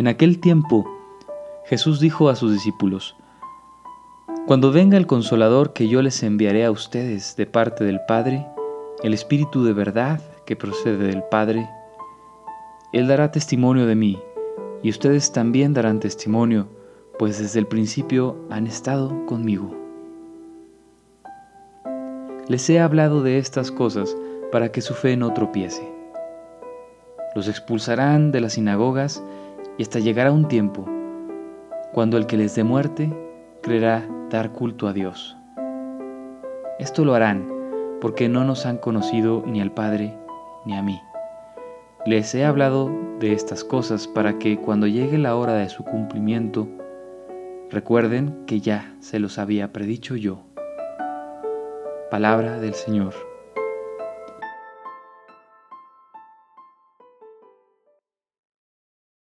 En aquel tiempo, Jesús dijo a sus discípulos, Cuando venga el consolador que yo les enviaré a ustedes de parte del Padre, el Espíritu de verdad que procede del Padre, Él dará testimonio de mí, y ustedes también darán testimonio, pues desde el principio han estado conmigo. Les he hablado de estas cosas para que su fe no tropiece. Los expulsarán de las sinagogas y hasta llegará un tiempo cuando el que les dé muerte creerá dar culto a Dios. Esto lo harán porque no nos han conocido ni al Padre ni a mí. Les he hablado de estas cosas para que cuando llegue la hora de su cumplimiento, recuerden que ya se los había predicho yo. Palabra del Señor.